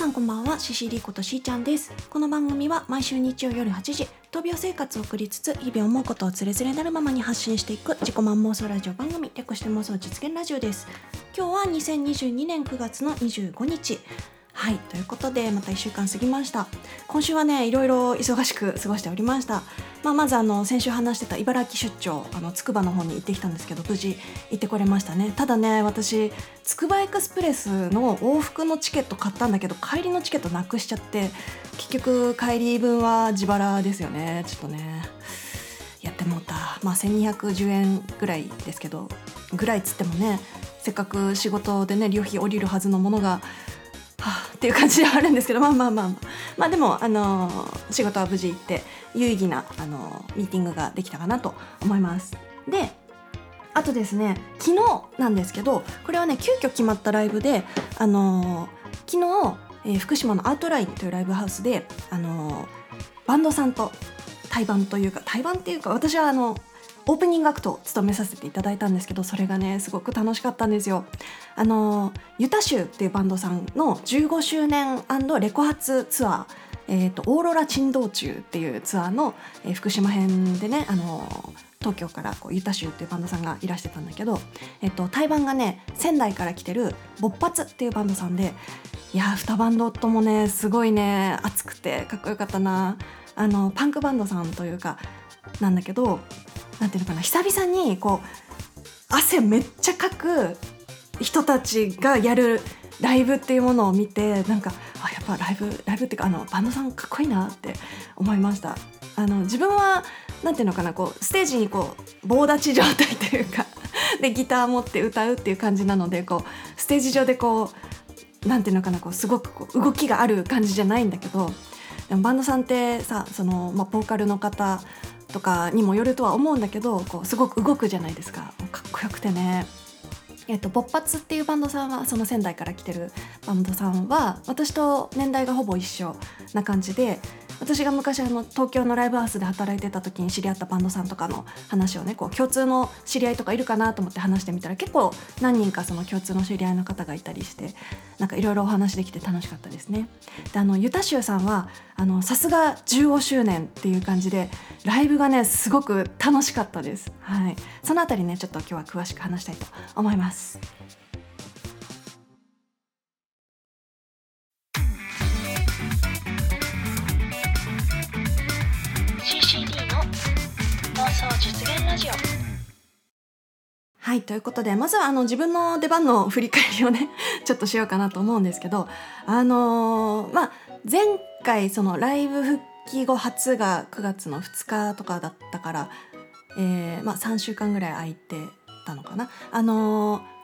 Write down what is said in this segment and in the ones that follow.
さんこんばんはシシリことしーちゃんです。この番組は毎週日曜夜8時闘病生活を送りつつ日々思うことをつれづれなるままに発信していく自己満妄想ラジオ番組略して妄想実現ラジオです。今日は2022年9月の25日。はいということでまた1週間過ぎました。今週はねいろいろ忙しく過ごしておりました、まあ、まずあの先週話してた茨城出張あの筑波の方に行ってきたんですけど無事行ってこれましたね。ただね私つくばエクスプレスの往復のチケット買ったんだけど帰りのチケットなくしちゃって結局帰り分は自腹ですよね。ちょっとねやってもうた。まあ1210円ぐらいですけどぐらいっつってもねせっかく仕事でね旅費降りるはずのものがはあ、っていう感じではあるんですけどまあまあまあ。まあまあでもあのー、仕事は無事行って有意義なあのー、ミーティングができたかなと思います。であとですね昨日なんですけどこれはね急遽決まったライブであのー、昨日、えー、福島のアウトラインというライブハウスであのバンドさんと対バンというか対バンっていうか私はあのオープニングアクトを務めさせていただいたんですけどそれがねすごく楽しかったんですよ。あのユタ州っていうバンドさんの15周年レコ発ツアーえーと、オーロラ珍道中っていうツアーの、えー、福島編でね、あの東京からこうユタ州っていうバンドさんがいらしてたんだけど、えっと、対バンがね仙台から来てる勃発っていうバンドさんでいや2バンドともねすごいね熱くてかっこよかったなあのパンクバンドさんというかなんだけどなんていうのかな久々にこう汗めっちゃかく人たちがやるライブっていうものを見てなんかあやっぱライブライブっていうかあのバンドさんかっこいいなって思いました。あの自分はなんていうのかなこうステージにこう棒立ち状態というかでギター持って歌うっていう感じなのでこうステージ上でこうなんていうのかなこうすごくこう動きがある感じじゃないんだけどでもバンドさんってさその、まあ、ボーカルの方とかにもよるとは思うんだけどこうすごく動くじゃないですかかっこよくてね。えっと、勃発っていうバンドさんはその仙台から来てるバンドさんは私と年代がほぼ一緒な感じで私が昔あの東京のライブハウスで働いてた時に知り合ったバンドさんとかの話をねこう共通の知り合いとかいるかなと思って話してみたら結構何人かその共通の知り合いの方がいたりしてなんかいろいろお話できて楽しかったですね。であのユタシュさんはさすが15周年っていう感じでライブがねすごく楽しかったです。はい、そのあたりねちょっと今日は詳しく話したいと思います。はいということでまずはあの自分の出番の振り返りをね ちょっとしようかなと思うんですけどあのー、まあ前回そのライブ復帰後初が9月の2日とかだったから、えー、まあ3週間ぐらい空いてたのかな。あのー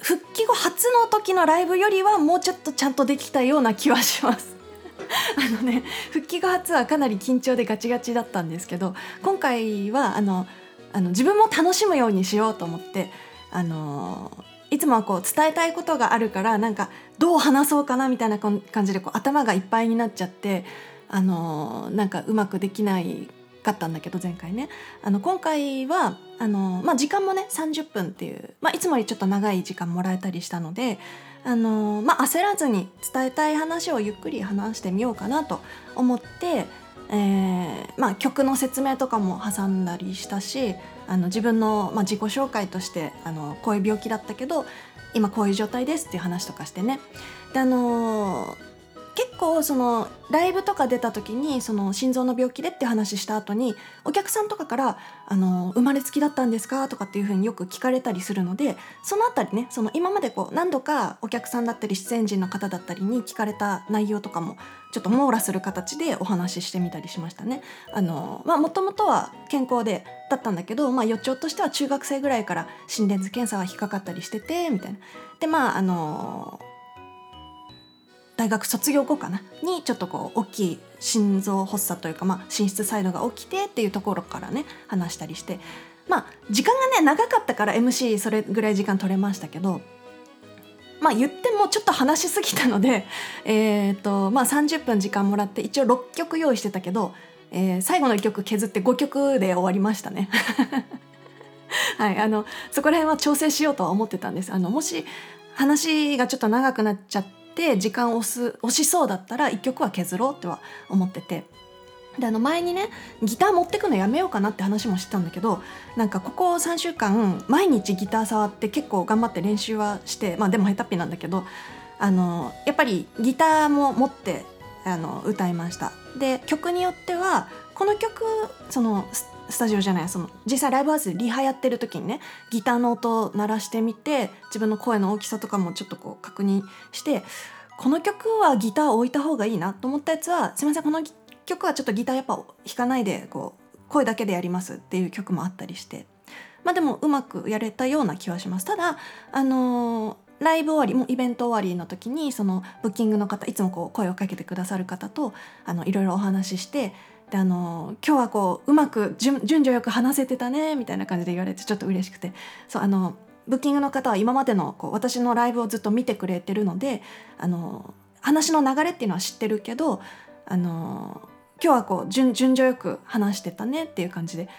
復帰後初の時のライブよりはもうちょっとちゃんとできたような気はします あのね復帰後初はかなり緊張でガチガチだったんですけど今回はあのあの自分も楽しむようにしようと思ってあのいつもはこう伝えたいことがあるからなんかどう話そうかなみたいな感じでこう頭がいっぱいになっちゃってあのなんかうまくできないかったんだけど前回ね。あの今回はあの、まあ、時間もね30分っていう、まあ、いつもよりちょっと長い時間もらえたりしたのであの、まあ、焦らずに伝えたい話をゆっくり話してみようかなと思ってえーまあ、曲の説明とかも挟んだりしたしあの自分の、まあ、自己紹介としてあのこういう病気だったけど今こういう状態ですっていう話とかしてね。であのー、結構そのライブとか出た時にその心臓の病気でって話した後にお客さんとかから「あの生まれつきだったんですか?」とかっていうふうによく聞かれたりするのでその辺りねその今までこう何度かお客さんだったり出演陣の方だったりに聞かれた内容とかもちょっと網羅する形でお話ししてみたりしましたね。あのまあもともとは健康でだったんだけど、まあ、予兆としては中学生ぐらいから心電図検査は引っかかったりしててみたいな。でまああの大学卒業後かな？にちょっとこう大きい心臓発作というか、まあ、心室細動が起きてっていうところからね話したりしてまあ時間がね長かったから MC それぐらい時間取れましたけどまあ言ってもちょっと話しすぎたので、えーとまあ、30分時間もらって一応6曲用意してたけど、えー、最後の1曲削って5曲で終わりましたね。はい、あのそこら辺は調整しようとは思ってたんです。あのもし話がちょっと長くなっちゃって時間を押す押しそうだったら1曲は削ろうっては思ってて。であの前にねギター持ってくのやめようかなって話もしてたんだけどなんかここ3週間毎日ギター触って結構頑張って練習はしてまあでも下手っぴなんだけどあのやっぱりギターも持ってあの歌いましたで曲によってはこの曲そのスタジオじゃないその実際ライブハウスでリハやってる時にねギターの音を鳴らしてみて自分の声の大きさとかもちょっとこう確認してこの曲はギター置いた方がいいなと思ったやつはすいませんこの曲はちょっとギターやっぱ弾かないでこう声だけでやりますっていう曲もあったりして。まあでもうまくやれたような気はします。ただあのーライブ終わりもイベント終わりの時にそのブッキングの方いつもこう声をかけてくださる方とあのいろいろお話ししてであの今日はこううまく順序よく話せてたねみたいな感じで言われてちょっと嬉しくて。そうあのブッキングの方は今までのこう私のライブをずっと見てくれてるのであの話の流れっていうのは知ってるけどあの今日はこう順序よく話してたねっていう感じで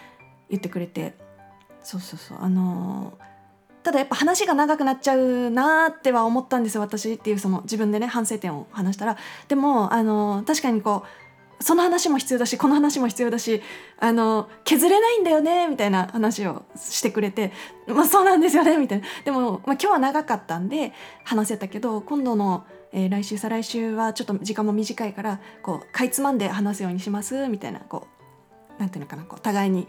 言ってくれて。そうそうそう。あのただやっぱ話が長くなっちゃうなっては思ったんですよ私っていうその自分でね反省点を話したら。でもあの確かにこうその話も必要だしこの話も必要だしあの削れないんだよねみたいな話をしてくれてまあそうなんですよねみたいな。でも、まあ、今日は長かったんで話せたけど今度の、えー、来週再来週はちょっと時間も短いからこうかいつまんで話すようにしますみたいなこうなんていうのかなこう互いに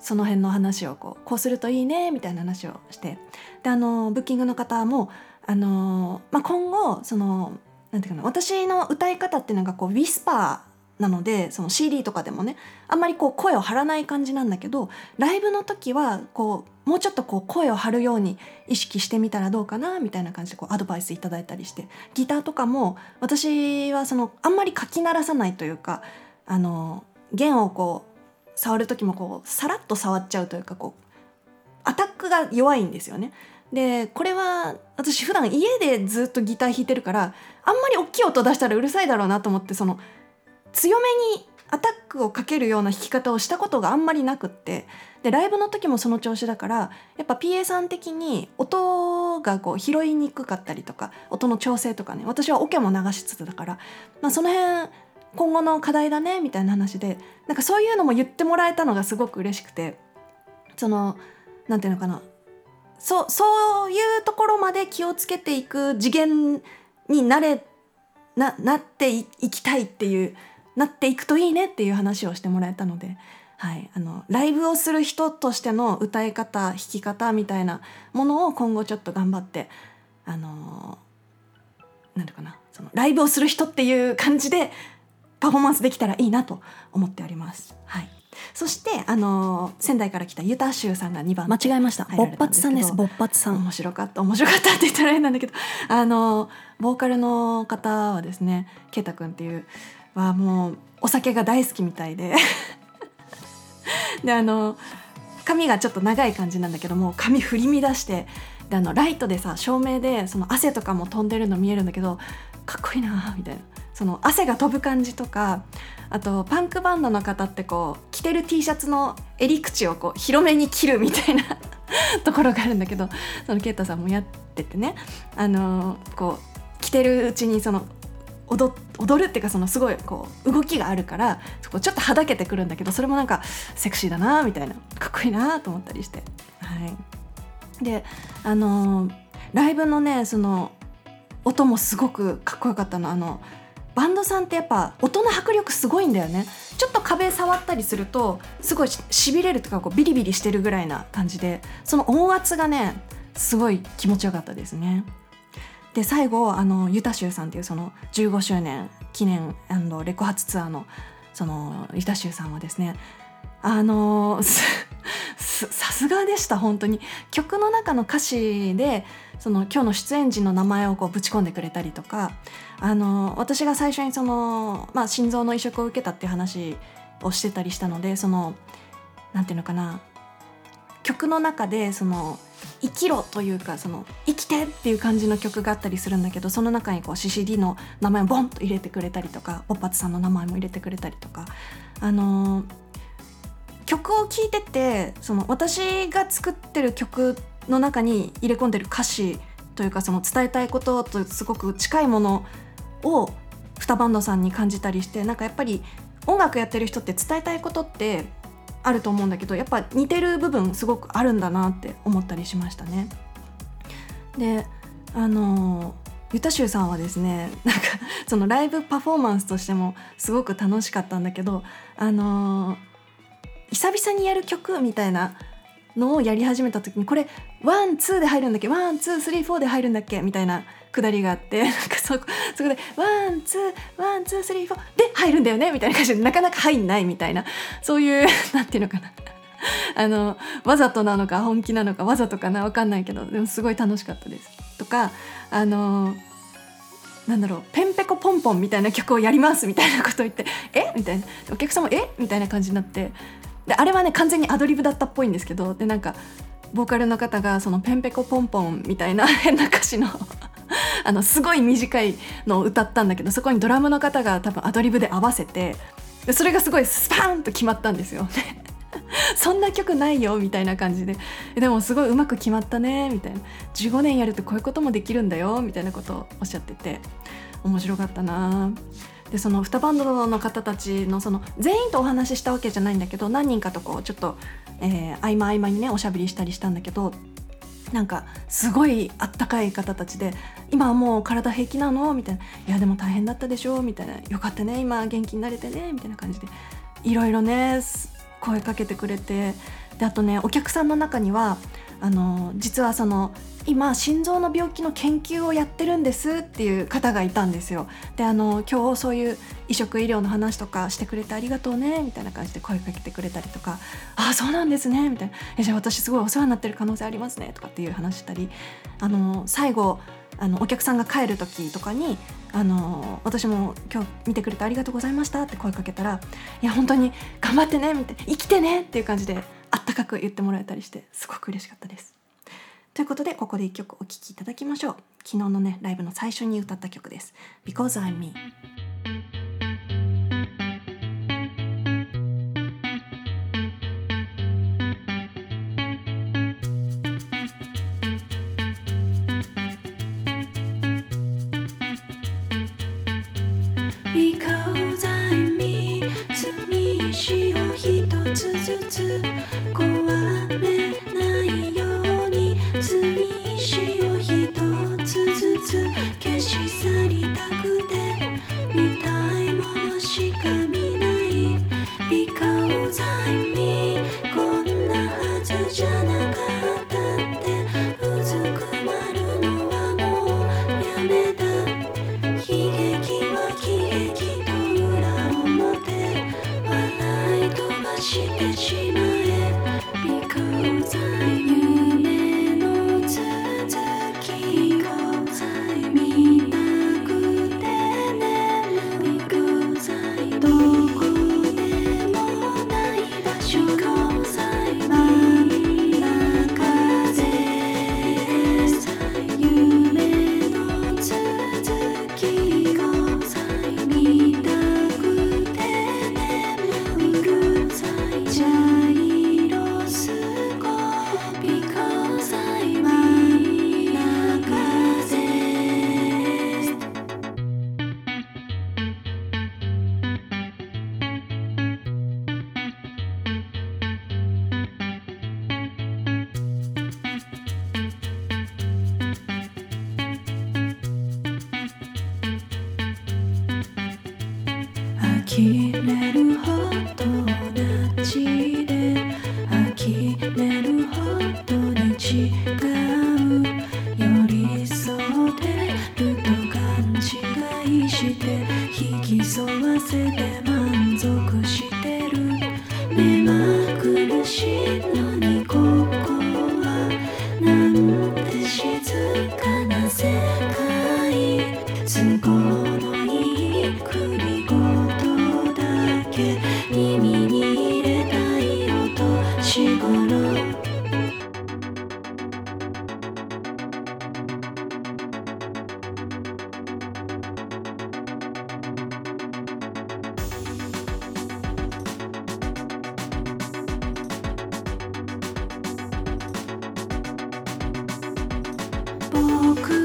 その辺の話をこうこうするといいねみたいな話をして。であのブッキングの方もあの、まあ、今後そのなんていうかな私の歌い方っていうのがこうウィスパーなのでその CD とかでもねあんまりこう声を張らない感じなんだけどライブの時はこうもうちょっとこう声を張るように意識してみたらどうかなみたいな感じでこうアドバイスいただいたりしてギターとかも私はそのあんまりかき鳴らさないというかあの弦をこう触る時もこうさらっと触っちゃうというかこうアタックが弱いんですよね。でこれは私普段家でずっとギター弾いてるからあんまり大きい音出したらうるさいだろうなと思ってその強めにアタックをかけるような弾き方をしたことがあんまりなくって。でライブの時もその調子だからやっぱ PA さん的に音がこう拾いにくかったりとか音の調整とかね私はオケも流しつつだから、まあ、その辺今後の課題だねみたいな話でなんかそういうのも言ってもらえたのがすごく嬉しくてその何て言うのかなそそういうところまで気をつけていく次元になれななっていきたいっていうなっていくといいねっていう話をしてもらえたので、はい、あのライブをする人としての歌い方弾き方みたいなものを今後ちょっと頑張ってあのなんていうかな。そのライブをする人っていう感じでパフォーマンスできたらいいなと思っております。はい。そしてあの仙台から来たユタシュさんが2番間違えました。勃発さんです。勃発さん。面白かった。面白かったって言ったら変なんだけどあのボーカルの方はですねケイタ君っていうはもうお酒が大好きみたいで。であの髪がちょっと長い感じなんだけども髪振り乱してであのライトでさ照明でその汗とかも飛んでるの見えるんだけどかっこいいなみたいな。その汗が飛ぶ感じとかあとパンクバンドの方ってこう着てる T シャツの襟口をこう広めに切るみたいな ところがあるんだけどそのケイタさんもやっててね。あのこう着てるうちにその踊踊るっていうかそのすごいこう動きがあるからちょっとはだけてくるんだけどそれもなんかセクシーだなみたいなかっこいいなと思ったりして。はい、であのライブのねその音もすごくかっこよかったのあのバンドさんってやっぱ音の迫力すごいんだよねちょっと壁触ったりするとすごいしびれるとかこうビリビリしてるぐらいな感じでその音圧がねすごい気持ちよかったですね。で最後あのユタシュウさんっていうその15周年記念レコ発ツアーのそのユタシュウさんはですねあのさすがでした本当に。曲の中の歌詞でその今日の出演時の名前をこうぶち込んでくれたりとかあの私が最初にその、まあ、心臓の移植を受けたっていう話をしてたりしたのでそのなんていうのかな曲の中でその生きろというかその生きてっていう感じの曲があったりするんだけどその中にこう CCD の名前をボンと入れてくれたりとかおっぱつさんの名前も入れてくれたりとか。あのー、曲を聴いててその私が作ってる曲の中に入れ込んでる歌詞というかその伝えたいこととすごく近いものを2バンドさんに感じたりしてなんかやっぱり音楽やってる人って伝えたいことってあると思うんだけどやっぱ似てる部分すごくあるんだなって思ったりしましたね。であのユタシュさんはですねなんかそのライブパフォーマンスとしてもすごく楽しかったんだけどあの久々にやる曲みたいなのをやり始めた時にこれ one two で入るんだっけ？ one two three four で入るんだっけ？みたいなくだりがあってなんかそこそこで one two one two three four で入るんだよねみたいな感じでなかなか入んないみたいなそういう なんていうのかな。あのわざとなのか本気なのかわざとかな分かんないけどでもすごい楽しかったです。とかあのなんだろうペンペコポンポンみたいな曲をやりますみたいなことを言って「え？みたいな。お客様え？みたいな感じになってであれはね完全にアドリブだったっぽいんですけどでなんかボーカルの方がそのペンペコポンポンみたいな 変な歌詞の あのすごい短いのを歌ったんだけどそこにドラムの方が多分アドリブで合わせてでそれがすごいスパーンと決まったんですよ。そんな曲ないよみたいな感じで。でもすごいうまく決まったねみたいな。15年やるとこういうこともできるんだよみたいなことをおっしゃってて面白かったな。でその2バンドの方たちのその全員とお話ししたわけじゃないんだけど何人かとこうちょっと、えー、合間合間にねおしゃべりしたりしたんだけどなんかすごいあったかい方たちで「今はもう体平気なの?」みたいな「いやでも大変だったでしょ」みたいな「よかったね。今元気になれてね」みたいな感じで。いろいろね声かけてくれて。であとねお客さんの中にはあの実はその今心臓の病気の研究をやってるんですっていう方がいたんですよ。であの今日そういう移植医療の話とかしてくれてありがとうねみたいな感じで声かけてくれたりとか「ああそうなんですね」みたいな「じゃあ私すごいお世話になってる可能性ありますね」とかっていう話したりあの最後あのお客さんが帰る時とかにあの私も今日見てくれてありがとうございましたって声かけたら「いや本当に頑張ってね」みたいな「生きてね」っていう感じであったかく言ってもらえたりしてすごく嬉しかったです。ということでここで1曲お聴きいただきましょう。昨日のねライブの最初に歌った曲です「Because I'm Me」Te, te, Пока.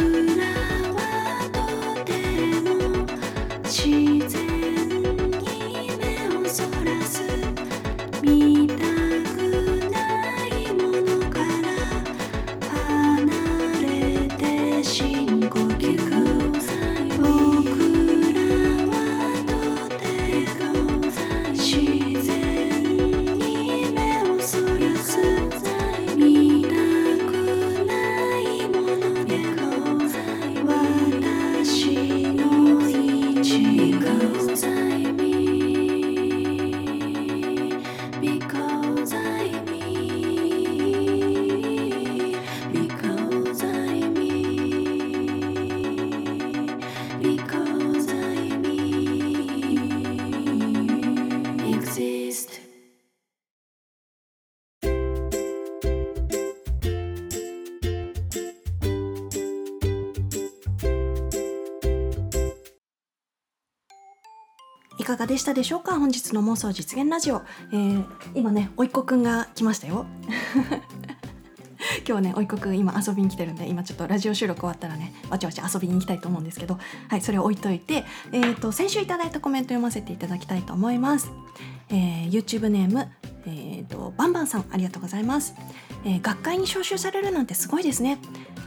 かがでしたでしょうか？本日の妄想実現ラジオ、えー今ねおいっ子くんが来ましたよ。今日ねおいっ子くん今遊びに来てるんで今ちょっとラジオ収録終わったらねわちゃわちゃ遊びに行きたいと思うんですけど。はいそれを置いといて、えー、と先週いただいたコメント読ませていただきたいと思います、えー YouTube ネームえー、とバンバンさんありがとうございます、えー学会に招集されるなんてすごいですね。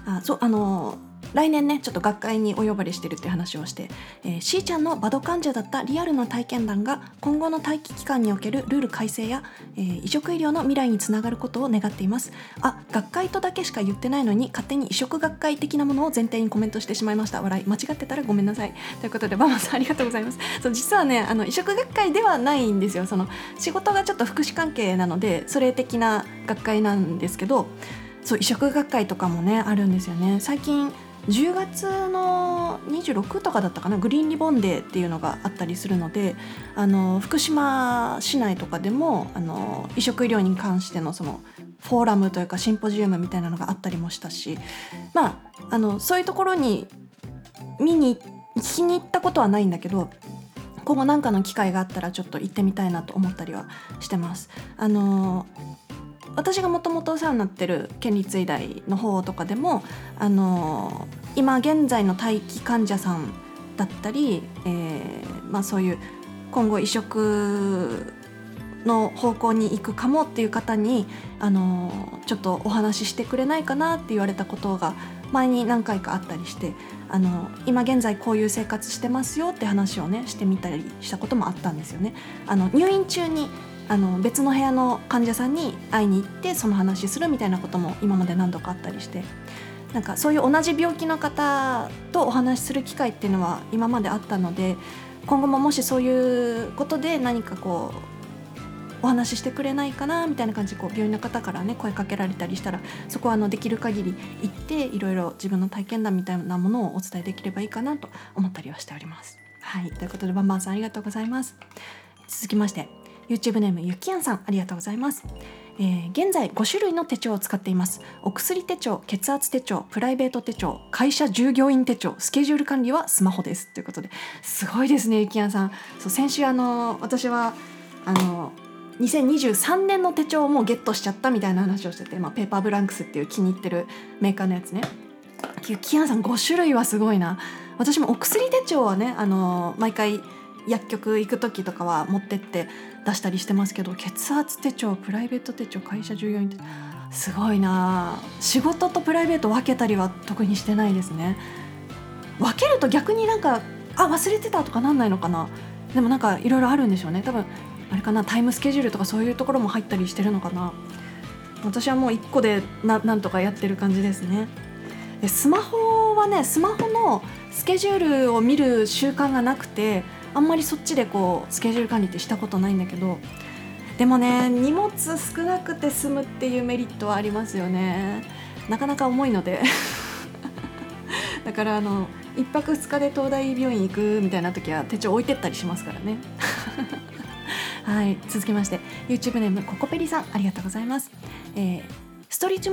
あそうあのー来年ねちょっと学会にお呼ばれしてるって話をして、えー、しーちゃんのバド患者だったリアルな体験談が今後の待機期間におけるルール改正や、えー移植医療の未来につながることを願っています。あ学会とだけしか言ってないのに勝手に移植学会的なものを前提にコメントしてしまいました。笑い間違ってたらごめんなさい。ということでバマさんありがとうございます。そう実はねあの移植学会ではないんですよ。その仕事がちょっと福祉関係なのでそれ的な学会なんですけどそう移植学会とかもねあるんですよね。最近10月の26とかだったかなグリーンリボンデーっていうのがあったりするのであの福島市内とかでもあの移植医療に関してのそのフォーラムというかシンポジウムみたいなのがあったりもしたしまああのそういうところに見に聞きに行ったことはないんだけど今後何かの機会があったらちょっと行ってみたいなと思ったりはしてます。あの私がもともとお世話になってる県立医大の方とかでもあの今現在の待機患者さんだったり、えーまあ、そういう今後移植の方向に行くかもっていう方にあのちょっとお話ししてくれないかなって言われたことが前に何回かあったりしてあの今現在こういう生活してますよって話をねしてみたりしたこともあったんですよね。あの入院中にあの別の部屋の患者さんに会いに行ってその話するみたいなことも今まで何度かあったりしてなんかそういう同じ病気の方とお話しする機会っていうのは今まであったので今後ももしそういうことで何かこうお話ししてくれないかなみたいな感じでこう病院の方からね声かけられたりしたらそこはあのできる限り行っていろいろ自分の体験談みたいなものをお伝えできればいいかなと思ったりはしております。はいということでバンバンさんありがとうございます。続きまして YouTube ネームゆきやんさんありがとうございます、えー現在5種類の手帳を使っています。お薬手帳血圧手帳プライベート手帳会社従業員手帳スケジュール管理はスマホです。ということですごいですねゆきやんさん。そう先週あの私はあの2023年の手帳をもうゲットしちゃったみたいな話をしてて、まあ、ペーパーブランクスっていう気に入ってるメーカーのやつね。ゆきやんさん5種類はすごいな。私もお薬手帳はねあの毎回薬局行く時とかは持ってって出したりしてますけど血圧手帳プライベート手帳会社従業員手帳。すごいな仕事とプライベート分けたりは特にしてないですね。分けると逆になんかあ忘れてたとかなんないのかな。でもなんかいろいろあるんでしょうね。多分あれかなタイムスケジュールとかそういうところも入ったりしてるのかな。私はもう1個でななんとかやってる感じですね。でスマホはねスマホのスケジュールを見る習慣がなくてあんまりそっちでこうスケジュール管理ってしたことないんだけどでもね荷物少なくて済むっていうメリットはありますよね。なかなか重いので。だからあの1泊2日で東大病院行くみたいな時は手帳置いてったりしますからね。はい続きまして YouTube ネームココペリさんありがとうございます、えーストリート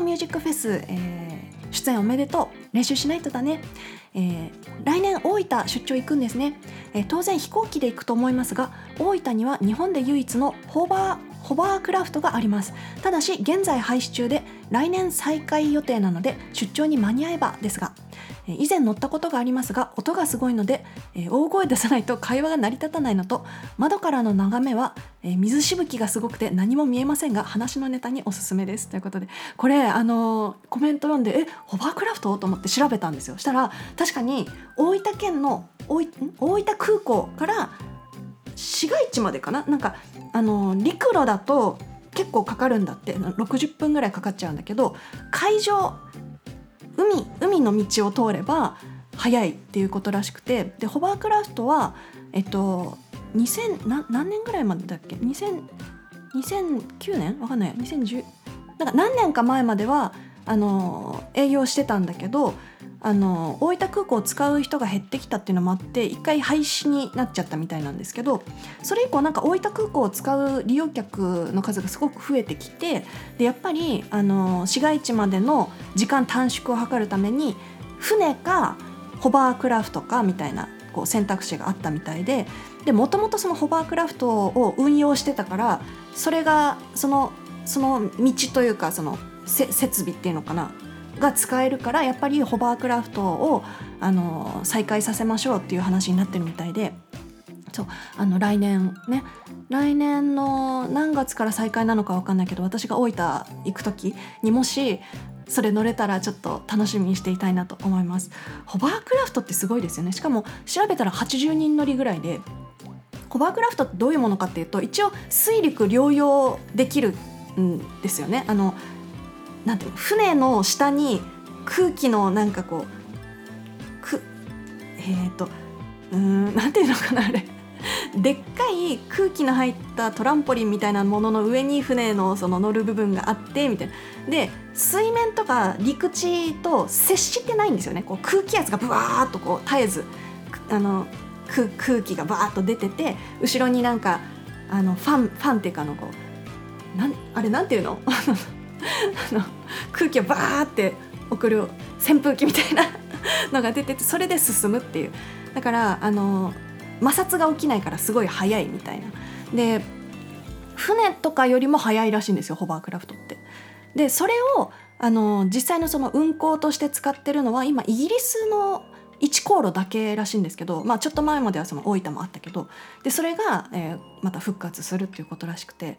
ミュージックフェス、えー出演おめでとう。練習しないとだね、えー来年大分出張行くんですね、えー当然飛行機で行くと思いますが大分には日本で唯一のホーバーホバークラフトがあります。ただし現在廃止中で来年再開予定なので出張に間に合えばですが以前乗ったことがありますが音がすごいので大声出さないと会話が成り立たないのと窓からの眺めは水しぶきがすごくて何も見えませんが話のネタにおすすめですということでこれあのコメント読んでえホバークラフトと思って調べたんですよ。したら確かに大分県の大分空港から市街地までかな？なんかあの陸路だと結構かかるんだって。60分ぐらいかかっちゃうんだけど海上海海の道を通れば早いっていうことらしくてでホバークラフトはえっと2000な何年ぐらいまでだっけ？2000 2009年？わかんない。2010なんか何年か前まではあの営業してたんだけどあの大分空港を使う人が減ってきたっていうのもあって一回廃止になっちゃったみたいなんですけどそれ以降なんか大分空港を使う利用客の数がすごく増えてきてでやっぱりあの市街地までの時間短縮を図るために船かホバークラフトかみたいなこう選択肢があったみたいでもともとそのホバークラフトを運用してたからそれがそのその道というかその設備っていうのかなが使えるからやっぱりホバークラフトをあの再開させましょうっていう話になってるみたいでそうあの来年ね来年の何月から再開なのか分かんないけど私が大分行く時にもしそれ乗れたらちょっと楽しみにしていたいなと思います。ホバークラフトってすごいですよね。しかも調べたら80人乗りぐらいでホバークラフトってどういうものかっていうと一応水陸両用できるんですよね。あのなんていうの船の下に空気のなんかこうくえっ、ー、とうんなんていうのかなあれ。でっかい空気の入ったトランポリンみたいなものの上に船のその乗る部分があってみたいな。で水面とか陸地と接してないんですよね。こう空気圧がブワーッとこう絶えずあの空気がバーッと出てて後ろになんかあのファンファンっていうかのこうなんあれなんていうの？あの空気をバーって送る扇風機みたいな のが出ててそれで進むっていう。だからあの摩擦が起きないからすごい速いみたいな。で船とかよりも速いらしいんですよホバークラフトって。でそれをあの実際のその運航として使ってるのは今イギリスの1航路だけらしいんですけど、まあ、ちょっと前まではその大分もあったけど。でそれが、えー、また復活するっていうことらしくて。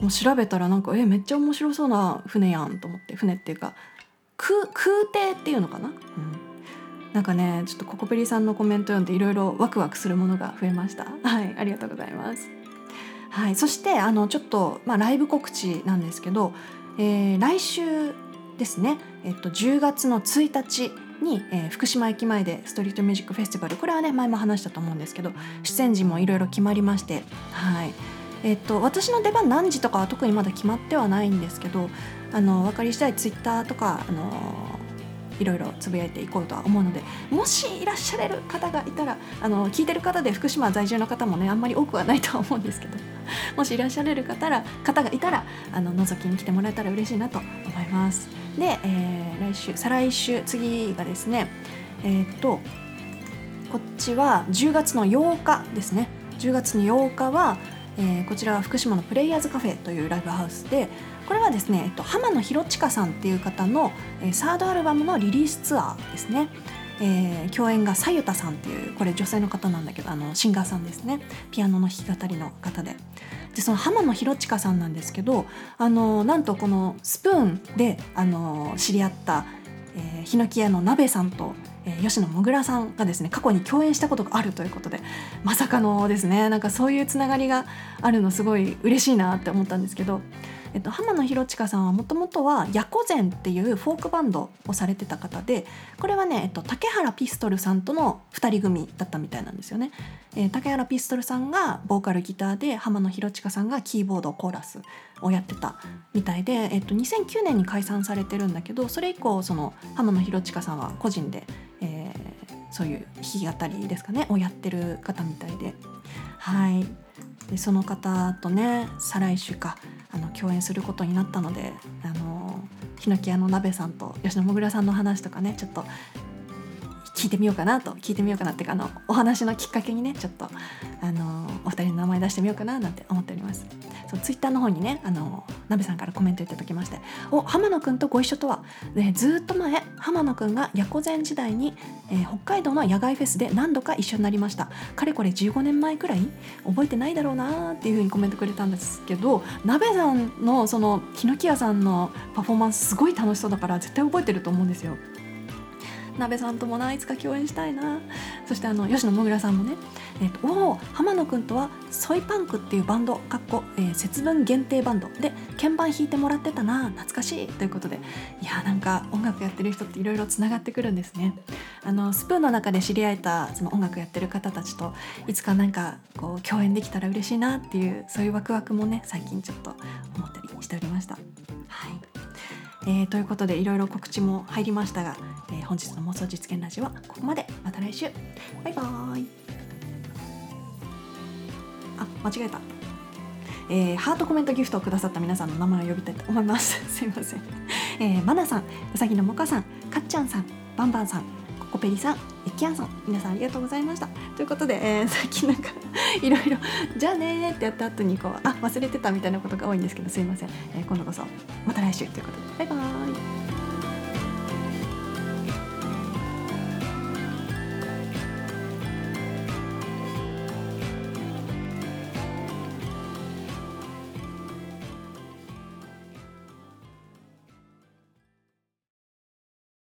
もう調べたらなんかえめっちゃ面白そうな船やんと思って。船っていうか空空艇っていうのかな、うん、なんかねちょっとココペリさんのコメント読んでいろいろワクワクするものが増えました。はいありがとうございます。はいそしてあのちょっと、まあ、ライブ告知なんですけど、えー、来週ですね、えっと、10月の1日に、えー、福島駅前でストリートミュージックフェスティバル。これはね前も話したと思うんですけど出演時もいろいろ決まりましてはい。えっと、私の出番何時とかは特にまだ決まってはないんですけどあの分かり次第ツイッターとかあのいろいろつぶやいていこうとは思うのでもしいらっしゃれる方がいたらあの聞いてる方で福島在住の方もねあんまり多くはないとは思うんですけど もしいらっしゃれる方ら方がいたらあの覗きに来てもらえたら嬉しいなと思います。で、えー、来週再来週次がですねえー、っとこっちは10月の8日ですね10月の8日はえー、こちらは福島のプレイヤーズカフェというライブハウスでこれはですね、えっと、浜野博親さんっていう方の、えー、サードアルバムのリリースツアーですね。えー、共演がさゆたさんっていうこれ女性の方なんだけどあのシンガーさんですねピアノの弾き語りの方ででその浜野博親さんなんですけどあのなんとこのスプーンであの知り合った、えー、ヒノキ屋の鍋さんとえ、吉野もぐらさんがですね過去に共演したことがあるということでまさかのですねなんかそういうつながりがあるのすごい嬉しいなって思ったんですけど、えっと、浜野博親さんはもともとはヤコゼンっていうフォークバンドをされてた方でこれはね、えっと、竹原ピストルさんとの2人組だったみたいなんですよね。えー、竹原ピストルさんがボーカルギターで浜野博親さんがキーボードコーラスをやってたみたいで、えっと、2009年に解散されてるんだけどそれ以降その浜野博親さんは個人でえー、そういう弾き語りですかねをやってる方みたいで。はい。でその方とね再来週か。あの共演することになったのであのヒノキ屋の鍋さんと吉野もぐらさんの話とかねちょっと聞いてみようかなと聞いてみようかなっていうかあのお話のきっかけにねちょっとあのお二人の名前出してみようかななんて思っておりますそうツイッターの方にねあのなべさんからコメントいただきまして「お浜野くんとご一緒とは、ね、ずっと前浜野くんがヤコゼン時代に、えー、北海道の野外フェスで何度か一緒になりましたかれこれ15年前くらい覚えてないだろうな」っていうふうにコメントくれたんですけどなべさんのそのヒノキ屋さんのパフォーマンスすごい楽しそうだから絶対覚えてると思うんですよ。鍋さんともないつか共演したいな。そしてあの吉野もぐらさんもね、えーと、おお浜野くんとはソイパンクっていうバンドかっこ、えー、節分限定バンド。で鍵盤弾いてもらってたな。懐かしい。ということで。いやなんか音楽やってる人っていろいろつながってくるんですね。あのスプーンの中で知り合えたその音楽やってる方たちといつかなんかこう共演できたら嬉しいな。っていうそういうワクワクもね最近ちょっと思ったりしておりました。はい。えー、ということでいろいろ告知も入りましたが、本日の妄想実現ラジオはここまで。また来週。バイバーイ。あ間違えた。えー、ハートコメントギフトをくださった皆さんの名前を呼びたいと思います。すいません、えー、マナさんうさぎのもかさんかっちゃんさんバンバンさんココペリさんエキアンさん皆さんありがとうございました。ということで、えー、さっきなんかいろいろ「じゃあね」ってやった後にこうあ忘れてたみたいなことが多いんですけどすいません、えー、今度こそまた来週ということで。バイバーイ。